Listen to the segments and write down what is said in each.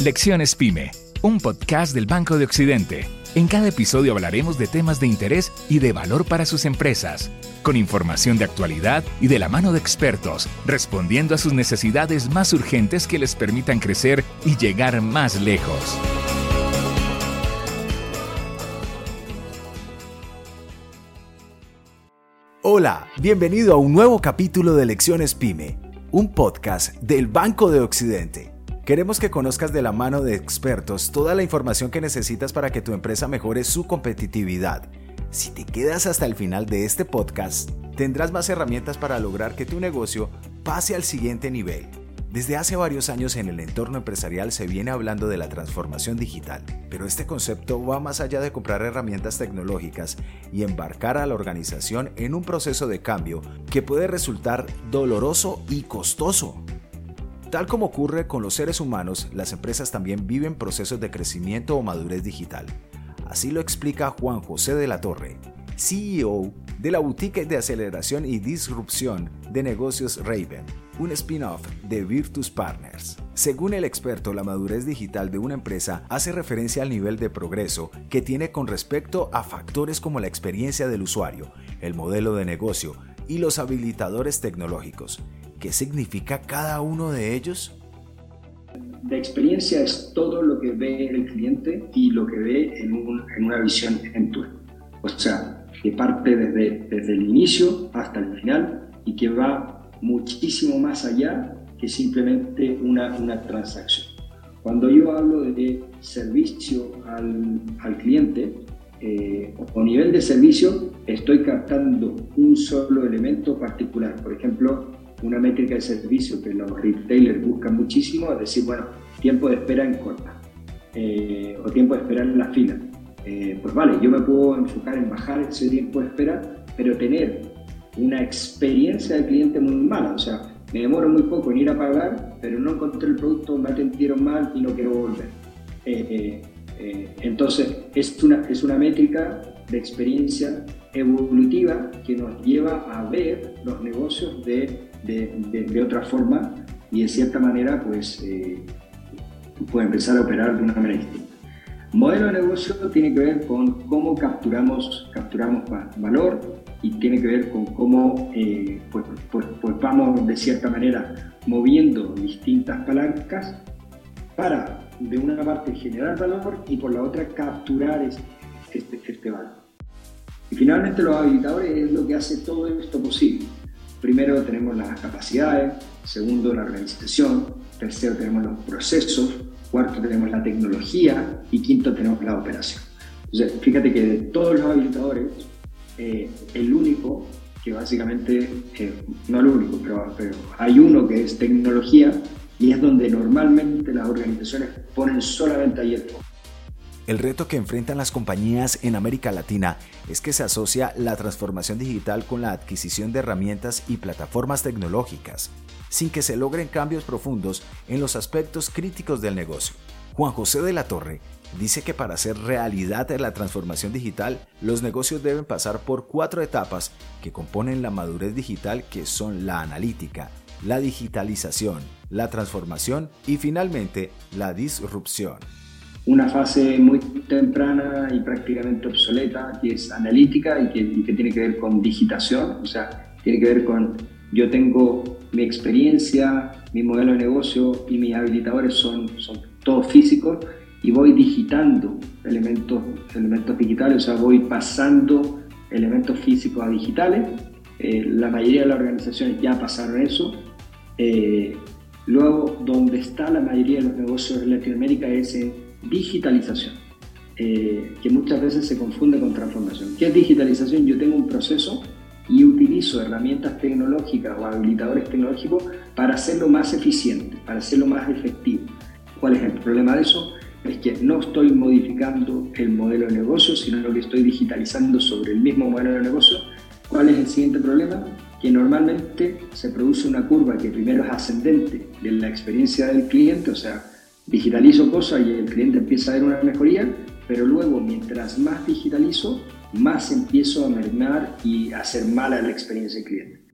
Lecciones Pyme, un podcast del Banco de Occidente. En cada episodio hablaremos de temas de interés y de valor para sus empresas, con información de actualidad y de la mano de expertos, respondiendo a sus necesidades más urgentes que les permitan crecer y llegar más lejos. Hola, bienvenido a un nuevo capítulo de Lecciones Pyme, un podcast del Banco de Occidente. Queremos que conozcas de la mano de expertos toda la información que necesitas para que tu empresa mejore su competitividad. Si te quedas hasta el final de este podcast, tendrás más herramientas para lograr que tu negocio pase al siguiente nivel. Desde hace varios años en el entorno empresarial se viene hablando de la transformación digital, pero este concepto va más allá de comprar herramientas tecnológicas y embarcar a la organización en un proceso de cambio que puede resultar doloroso y costoso. Tal como ocurre con los seres humanos, las empresas también viven procesos de crecimiento o madurez digital. Así lo explica Juan José de la Torre, CEO de la boutique de aceleración y disrupción de negocios Raven, un spin-off de Virtus Partners. Según el experto, la madurez digital de una empresa hace referencia al nivel de progreso que tiene con respecto a factores como la experiencia del usuario, el modelo de negocio y los habilitadores tecnológicos. ¿Qué significa cada uno de ellos? La experiencia es todo lo que ve el cliente y lo que ve en, una visión en tu. O sea, que parte desde, desde el inicio hasta el final y que va muchísimo más allá que simplemente una, una transacción. Cuando yo hablo de servicio al, al cliente eh, o nivel de servicio, estoy captando un solo elemento particular. Por ejemplo, una métrica de servicio que los retailers buscan muchísimo, es decir, bueno, tiempo de espera en corta eh, o tiempo de espera en la fila. Eh, pues vale, yo me puedo enfocar en bajar ese tiempo de espera, pero tener una experiencia de cliente muy mala, o sea, me demoro muy poco en ir a pagar, pero no encontré el producto, me atendieron mal y no quiero volver. Eh, entonces, es una, es una métrica de experiencia evolutiva que nos lleva a ver los negocios de de, otra forma y de cierta manera pues eh, puede empezar a operar de una manera distinta. Modelo de negocio tiene que ver con cómo capturamos, capturamos valor y tiene que ver con cómo eh, pues, pues, pues, vamos de cierta manera moviendo distintas palancas para de una parte generar valor y por la otra capturar este, este valor. Y finalmente los habilitadores es lo que hace todo esto posible. Primero tenemos las capacidades, segundo la organización, tercero tenemos los procesos, cuarto tenemos la tecnología y quinto tenemos la operación. Entonces, fíjate que de todos los habilitadores, eh, el único que básicamente, eh, no el único, pero, pero hay uno que es tecnología y es donde normalmente las organizaciones ponen solamente ahí el foco. El reto que enfrentan las compañías en América Latina es que se asocia la transformación digital con la adquisición de herramientas y plataformas tecnológicas, sin que se logren cambios profundos en los aspectos críticos del negocio. Juan José de la Torre dice que para hacer realidad la transformación digital, los negocios deben pasar por cuatro etapas que componen la madurez digital que son la analítica, la digitalización, la transformación y finalmente la disrupción una fase muy temprana y prácticamente obsoleta, que es analítica y que, tiene que ver con digitación, o sea, tiene que ver con yo tengo mi experiencia, mi modelo de negocio y mis habilitadores son, son todos físicos y voy digitando elementos, elementos digitales, o sea, voy pasando elementos físicos a digitales. Eh, la mayoría de las organizaciones ya pasaron eso. Eh, luego, donde está la mayoría de los negocios en Latinoamérica es en digitalización, eh, que muchas veces se confunde con transformación. ¿Qué es digitalización? Yo tengo un proceso y utilizo herramientas tecnológicas o habilitadores tecnológicos para hacerlo más eficiente, para hacerlo más efectivo. ¿Cuál es el problema de eso? Es que no estoy modificando el modelo de negocio, sino lo que estoy digitalizando sobre el mismo modelo de negocio. ¿Cuál es el siguiente problema? Que normalmente se produce una curva que primero es ascendente de la experiencia del cliente, o sea, digitalizo cosas y el cliente empieza a ver una mejoría, pero luego mientras más digitalizo, más empiezo a mermar y a hacer mala la experiencia del cliente.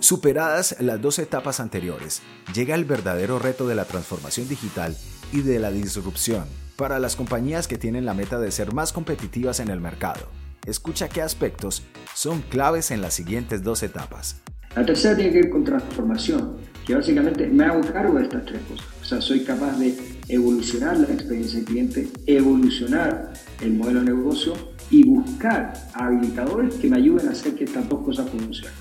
Superadas las dos etapas anteriores, llega el verdadero reto de la transformación digital y de la disrupción para las compañías que tienen la meta de ser más competitivas en el mercado. Escucha qué aspectos son claves en las siguientes dos etapas. La tercera tiene que ver con transformación, que básicamente me hago cargo de estas tres cosas. O sea, soy capaz de evolucionar la experiencia del cliente, evolucionar el modelo de negocio y buscar habilitadores que me ayuden a hacer que estas dos cosas funcionen.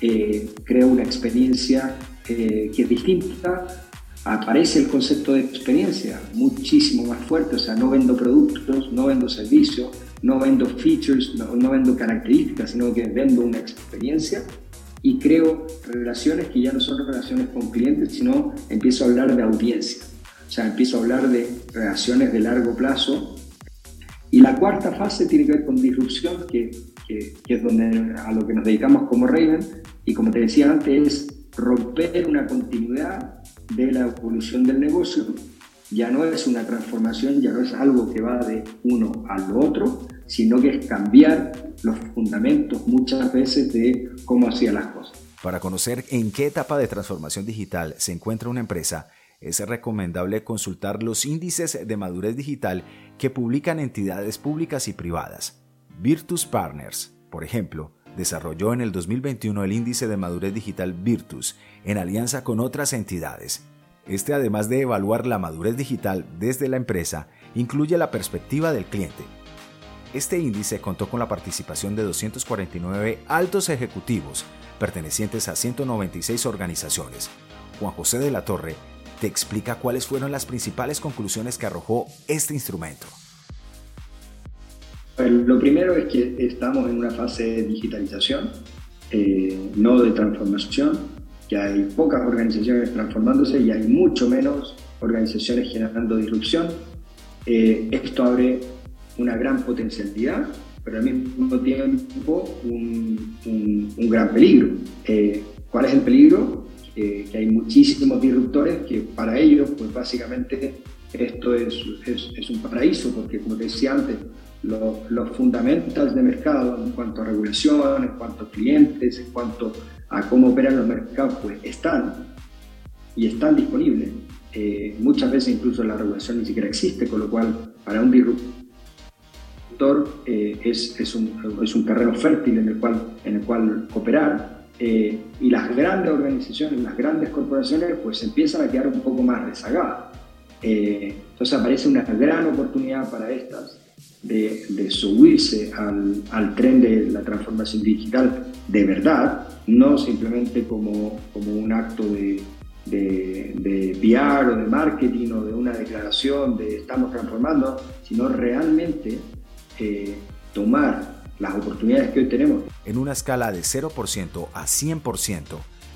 Eh, creo una experiencia eh, que es distinta, aparece el concepto de experiencia muchísimo más fuerte, o sea, no vendo productos, no vendo servicios, no vendo features, no, no vendo características, sino que vendo una experiencia y creo relaciones que ya no son relaciones con clientes, sino empiezo a hablar de audiencia. O sea, empiezo a hablar de relaciones de largo plazo. Y la cuarta fase tiene que ver con disrupción, que, que, es donde, a lo que nos dedicamos como Raven. Y como te decía antes, es romper una continuidad de la evolución del negocio. Ya no es una transformación, ya no es algo que va de uno al otro, sino que es cambiar los fundamentos muchas veces de cómo hacía las cosas. Para conocer en qué etapa de transformación digital se encuentra una empresa, es recomendable consultar los índices de madurez digital que publican entidades públicas y privadas. Virtus Partners, por ejemplo, desarrolló en el 2021 el índice de madurez digital Virtus en alianza con otras entidades. Este, además de evaluar la madurez digital desde la empresa, incluye la perspectiva del cliente, este índice contó con la participación de 249 altos ejecutivos pertenecientes a 196 organizaciones. Juan José de la Torre te explica cuáles fueron las principales conclusiones que arrojó este instrumento. Lo primero es que estamos en una fase de digitalización, eh, no de transformación, que hay pocas organizaciones transformándose y hay mucho menos organizaciones generando disrupción. Eh, esto abre una gran potencialidad, pero al mismo tiempo un, un, gran peligro. Eh, ¿Cuál es el peligro? que hay muchísimos disruptores que para ellos, pues básicamente esto es, es, es un paraíso, porque como te decía antes, los, los fundamentals de mercado en cuanto a regulación, en cuanto a clientes, en cuanto a cómo operan los mercados, pues están y están disponibles. Eh, muchas veces incluso la regulación ni siquiera existe, con lo cual para un disruptor eh, es, es, un, es, un, terreno fértil en el cual, en el cual cooperar. Eh, y las grandes organizaciones, las grandes corporaciones, pues empiezan a quedar un poco más rezagadas. Eh, entonces aparece una gran oportunidad para estas de, de subirse al, al, tren de la transformación digital de verdad, no simplemente como, como un acto de, de, de PR o de marketing o de una declaración de estamos transformando, sino realmente eh, tomar las oportunidades que hoy tenemos. En una escala de 0% a 100%,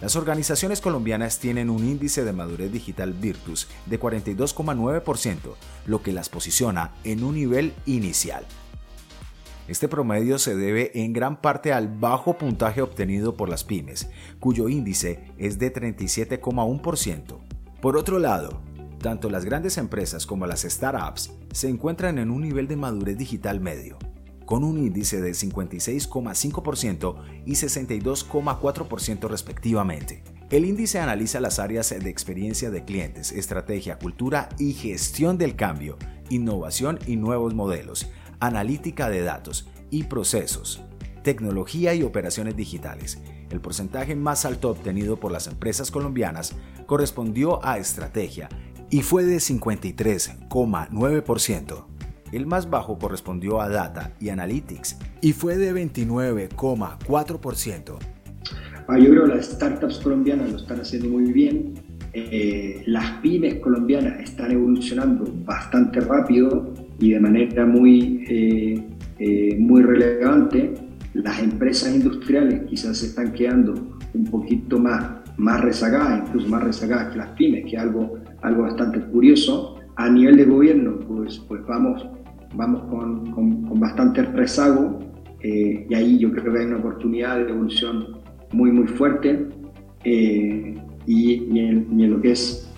las organizaciones colombianas tienen un índice de madurez digital Virtus de 42,9%, lo que las posiciona en un nivel inicial. Este promedio se debe en gran parte al bajo puntaje obtenido por las pymes, cuyo índice es de 37,1%. Por otro lado, tanto las grandes empresas como las startups se encuentran en un nivel de madurez digital medio, con un índice de 56,5% y 62,4% respectivamente. El índice analiza las áreas de experiencia de clientes, estrategia, cultura y gestión del cambio, innovación y nuevos modelos, analítica de datos y procesos, tecnología y operaciones digitales. El porcentaje más alto obtenido por las empresas colombianas correspondió a estrategia y fue de 53,9%. El más bajo correspondió a Data y Analytics y fue de 29,4%. Ah, yo creo que las startups colombianas lo están haciendo muy bien. Eh, las pymes colombianas están evolucionando bastante rápido y de manera muy, eh, eh, muy relevante. Las empresas industriales quizás se están quedando un poquito más, más rezagadas, incluso más rezagadas que las pymes, que es algo algo bastante curioso. A nivel de gobierno, pues, pues vamos, vamos con, con, bastante rezago eh, y ahí yo creo que hay una oportunidad de evolución muy, muy fuerte. Eh, y, en, lo que es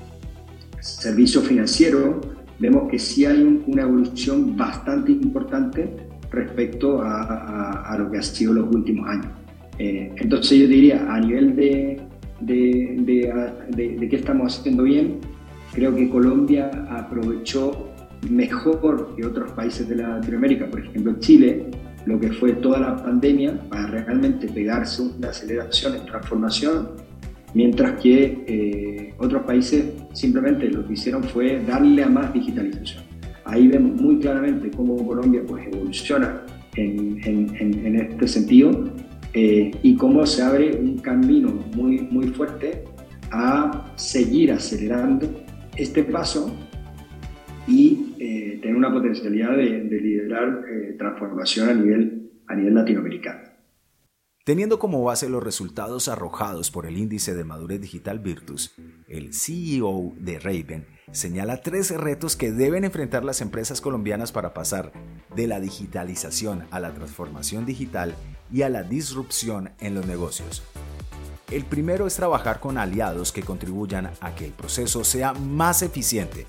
servicio financiero, vemos que sí hay una evolución bastante importante respecto a, a, lo que ha sido los últimos años. Eh, entonces yo diría, a nivel de, de, de, qué estamos haciendo bien, creo que Colombia aprovechó mejor que otros países de Latinoamérica, por ejemplo Chile, lo que fue toda la pandemia para realmente pegarse una aceleración en transformación, mientras que eh, otros países simplemente lo que hicieron fue darle a más digitalización. Ahí vemos muy claramente cómo Colombia pues, evoluciona en, en, en este sentido eh, y cómo se abre un camino muy, muy fuerte a seguir acelerando este paso y eh, tener una potencialidad de, liderar eh, transformación a nivel, a nivel latinoamericano. Teniendo como base los resultados arrojados por el índice de madurez digital Virtus, el CEO de Raven señala tres retos que deben enfrentar las empresas colombianas para pasar de la digitalización a la transformación digital y a la disrupción en los negocios. El primero es trabajar con aliados que contribuyan a que el proceso sea más eficiente.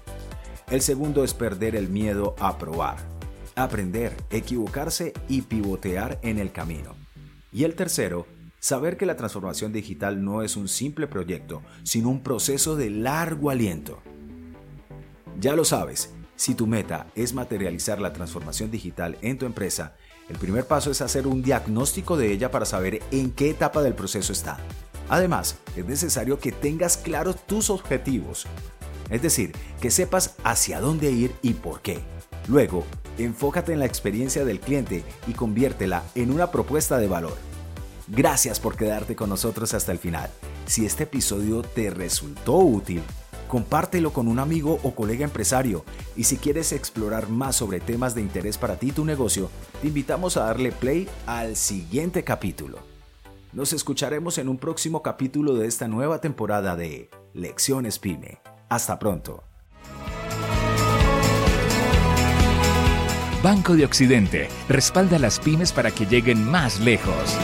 El segundo es perder el miedo a probar, aprender, equivocarse y pivotear en el camino. Y el tercero, saber que la transformación digital no es un simple proyecto, sino un proceso de largo aliento. Ya lo sabes, si tu meta es materializar la transformación digital en tu empresa, el primer paso es hacer un diagnóstico de ella para saber en qué etapa del proceso está. Además, es necesario que tengas claros tus objetivos, es decir, que sepas hacia dónde ir y por qué. Luego, enfócate en la experiencia del cliente y conviértela en una propuesta de valor. Gracias por quedarte con nosotros hasta el final. Si este episodio te resultó útil, compártelo con un amigo o colega empresario y si quieres explorar más sobre temas de interés para ti y tu negocio, te invitamos a darle play al siguiente capítulo. Nos escucharemos en un próximo capítulo de esta nueva temporada de Lecciones Pyme. Hasta pronto. Banco de Occidente respalda a las pymes para que lleguen más lejos.